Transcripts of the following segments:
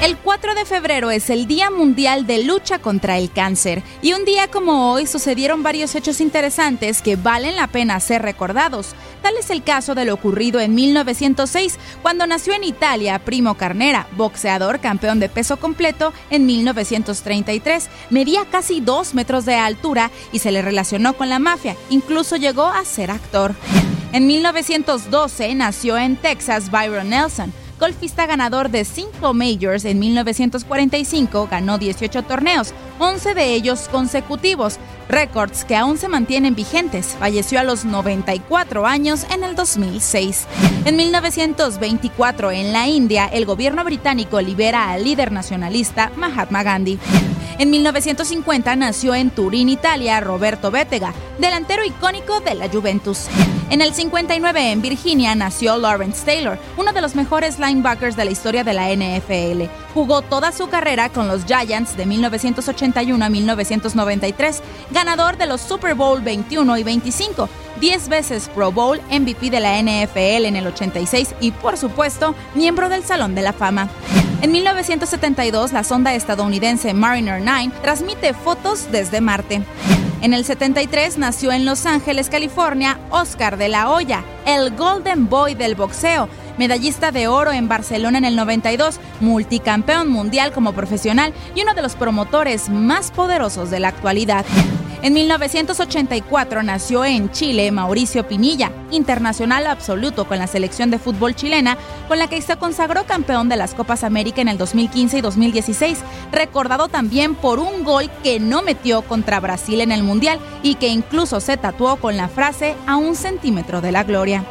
El 4 de febrero es el Día Mundial de Lucha contra el Cáncer y un día como hoy sucedieron varios hechos interesantes que valen la pena ser recordados. Tal es el caso de lo ocurrido en 1906, cuando nació en Italia Primo Carnera, boxeador campeón de peso completo en 1933. Medía casi dos metros de altura y se le relacionó con la mafia, incluso llegó a ser actor. En 1912 nació en Texas Byron Nelson golfista ganador de 5 majors en 1945, ganó 18 torneos, 11 de ellos consecutivos, récords que aún se mantienen vigentes. Falleció a los 94 años en el 2006. En 1924, en la India, el gobierno británico libera al líder nacionalista Mahatma Gandhi. En 1950 nació en Turín, Italia, Roberto Bétega, delantero icónico de la Juventus. En el 59 en Virginia nació Lawrence Taylor, uno de los mejores linebackers de la historia de la NFL. Jugó toda su carrera con los Giants de 1981 a 1993, ganador de los Super Bowl 21 y 25, 10 veces Pro Bowl, MVP de la NFL en el 86 y por supuesto, miembro del Salón de la Fama. En 1972, la sonda estadounidense Mariner 9 transmite fotos desde Marte. En el 73 nació en Los Ángeles, California, Oscar de la Hoya, el Golden Boy del boxeo, medallista de oro en Barcelona en el 92, multicampeón mundial como profesional y uno de los promotores más poderosos de la actualidad. En 1984 nació en Chile Mauricio Pinilla, internacional absoluto con la selección de fútbol chilena, con la que se consagró campeón de las Copas América en el 2015 y 2016, recordado también por un gol que no metió contra Brasil en el Mundial y que incluso se tatuó con la frase a un centímetro de la gloria.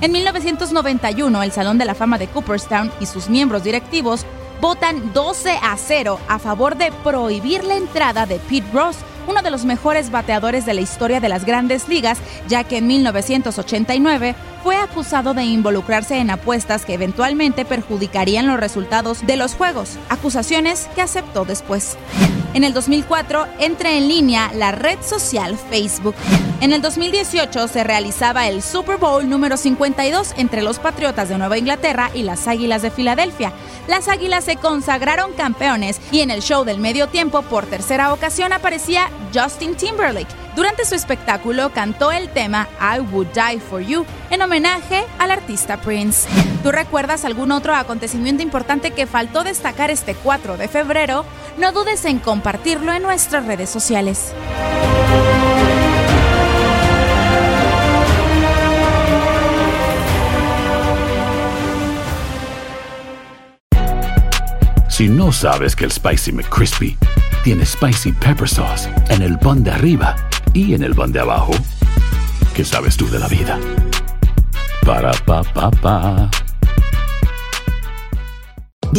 En 1991, el Salón de la Fama de Cooperstown y sus miembros directivos votan 12 a 0 a favor de prohibir la entrada de Pete Ross, uno de los mejores bateadores de la historia de las grandes ligas, ya que en 1989 fue acusado de involucrarse en apuestas que eventualmente perjudicarían los resultados de los juegos, acusaciones que aceptó después. En el 2004 entra en línea la red social Facebook. En el 2018 se realizaba el Super Bowl número 52 entre los Patriotas de Nueva Inglaterra y las Águilas de Filadelfia. Las Águilas se consagraron campeones y en el show del medio tiempo por tercera ocasión aparecía Justin Timberlake Durante su espectáculo cantó el tema I Would Die For You en homenaje al artista Prince. ¿Tú recuerdas algún otro acontecimiento importante que faltó destacar este 4 de febrero? No dudes en compartirlo en nuestras redes sociales. Si no sabes que el Spicy McCrispy tiene Spicy Pepper Sauce en el pan de arriba y en el pan de abajo, ¿qué sabes tú de la vida? Para, pa, pa, pa.